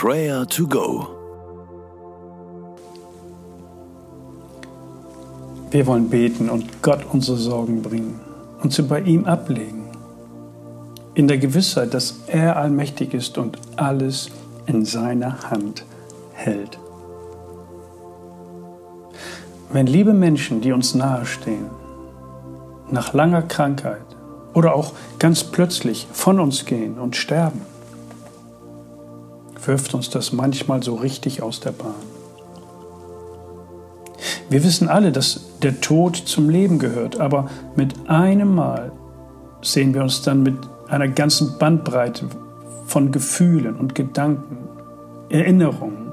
Prayer to Go. Wir wollen beten und Gott unsere Sorgen bringen und sie bei ihm ablegen. In der Gewissheit, dass er allmächtig ist und alles in seiner Hand hält. Wenn liebe Menschen, die uns nahestehen, nach langer Krankheit oder auch ganz plötzlich von uns gehen und sterben, wirft uns das manchmal so richtig aus der Bahn. Wir wissen alle, dass der Tod zum Leben gehört, aber mit einem Mal sehen wir uns dann mit einer ganzen Bandbreite von Gefühlen und Gedanken, Erinnerungen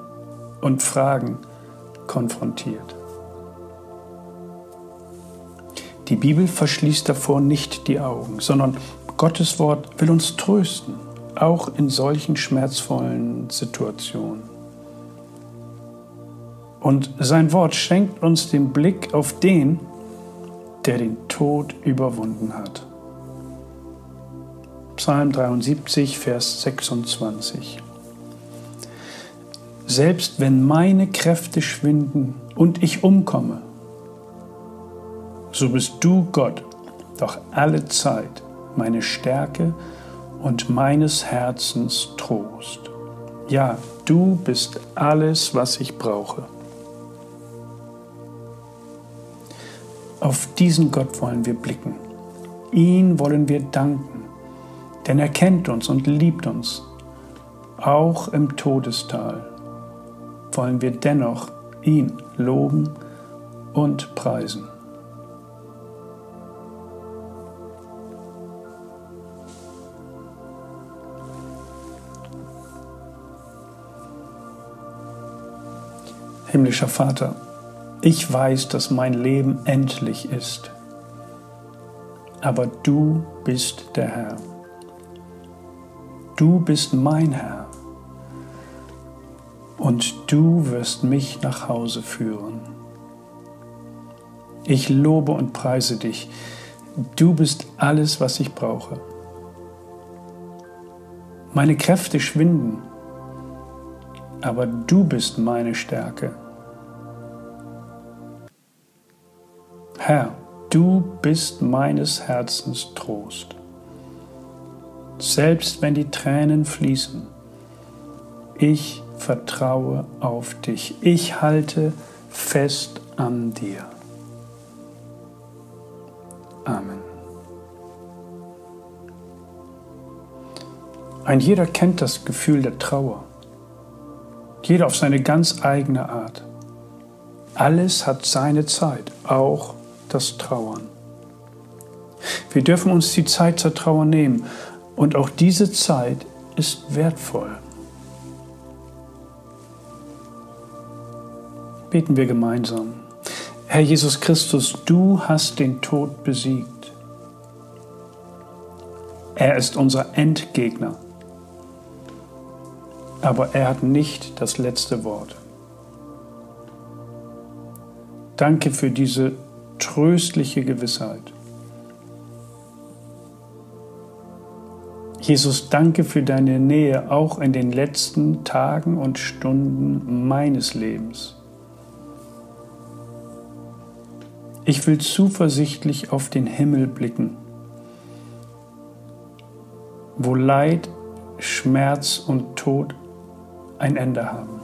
und Fragen konfrontiert. Die Bibel verschließt davor nicht die Augen, sondern Gottes Wort will uns trösten, auch in solchen schmerzvollen Situationen. Und sein Wort schenkt uns den Blick auf den, der den Tod überwunden hat. Psalm 73, Vers 26. Selbst wenn meine Kräfte schwinden und ich umkomme, so bist du, Gott, doch alle Zeit meine Stärke und meines Herzens Trost. Ja, du bist alles, was ich brauche. Auf diesen Gott wollen wir blicken. Ihn wollen wir danken, denn er kennt uns und liebt uns. Auch im Todestal wollen wir dennoch ihn loben und preisen. Himmlischer Vater, ich weiß, dass mein Leben endlich ist, aber du bist der Herr. Du bist mein Herr und du wirst mich nach Hause führen. Ich lobe und preise dich. Du bist alles, was ich brauche. Meine Kräfte schwinden, aber du bist meine Stärke. Herr, du bist meines Herzens Trost. Selbst wenn die Tränen fließen, ich vertraue auf dich. Ich halte fest an dir. Amen. Ein jeder kennt das Gefühl der Trauer. Jeder auf seine ganz eigene Art. Alles hat seine Zeit, auch das Trauern. Wir dürfen uns die Zeit zur Trauer nehmen und auch diese Zeit ist wertvoll. Beten wir gemeinsam. Herr Jesus Christus, du hast den Tod besiegt. Er ist unser Endgegner, aber er hat nicht das letzte Wort. Danke für diese tröstliche Gewissheit. Jesus, danke für deine Nähe auch in den letzten Tagen und Stunden meines Lebens. Ich will zuversichtlich auf den Himmel blicken, wo Leid, Schmerz und Tod ein Ende haben.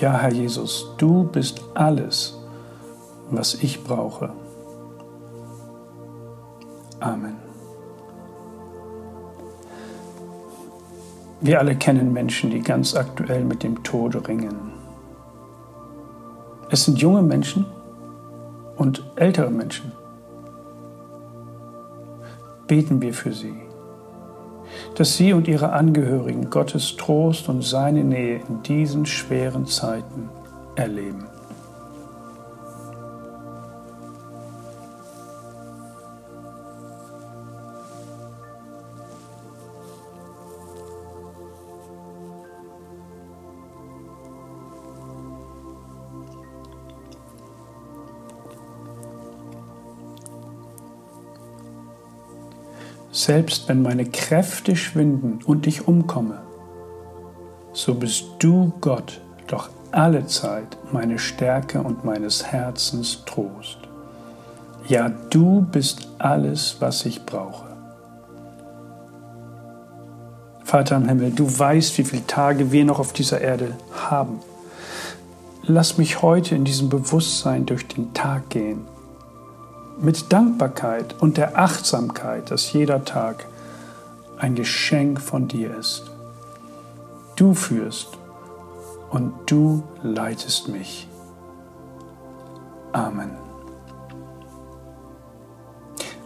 Ja, Herr Jesus, du bist alles, was ich brauche. Amen. Wir alle kennen Menschen, die ganz aktuell mit dem Tode ringen. Es sind junge Menschen und ältere Menschen. Beten wir für sie dass sie und ihre Angehörigen Gottes Trost und seine Nähe in diesen schweren Zeiten erleben. Selbst wenn meine Kräfte schwinden und ich umkomme, so bist du Gott doch alle Zeit meine Stärke und meines Herzens Trost. Ja, du bist alles, was ich brauche. Vater im Himmel, du weißt, wie viele Tage wir noch auf dieser Erde haben. Lass mich heute in diesem Bewusstsein durch den Tag gehen. Mit Dankbarkeit und der Achtsamkeit, dass jeder Tag ein Geschenk von dir ist. Du führst und du leitest mich. Amen.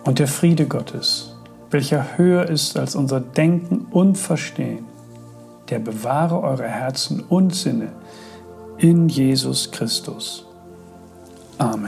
Und der Friede Gottes, welcher höher ist als unser Denken und Verstehen, der bewahre eure Herzen und Sinne in Jesus Christus. Amen.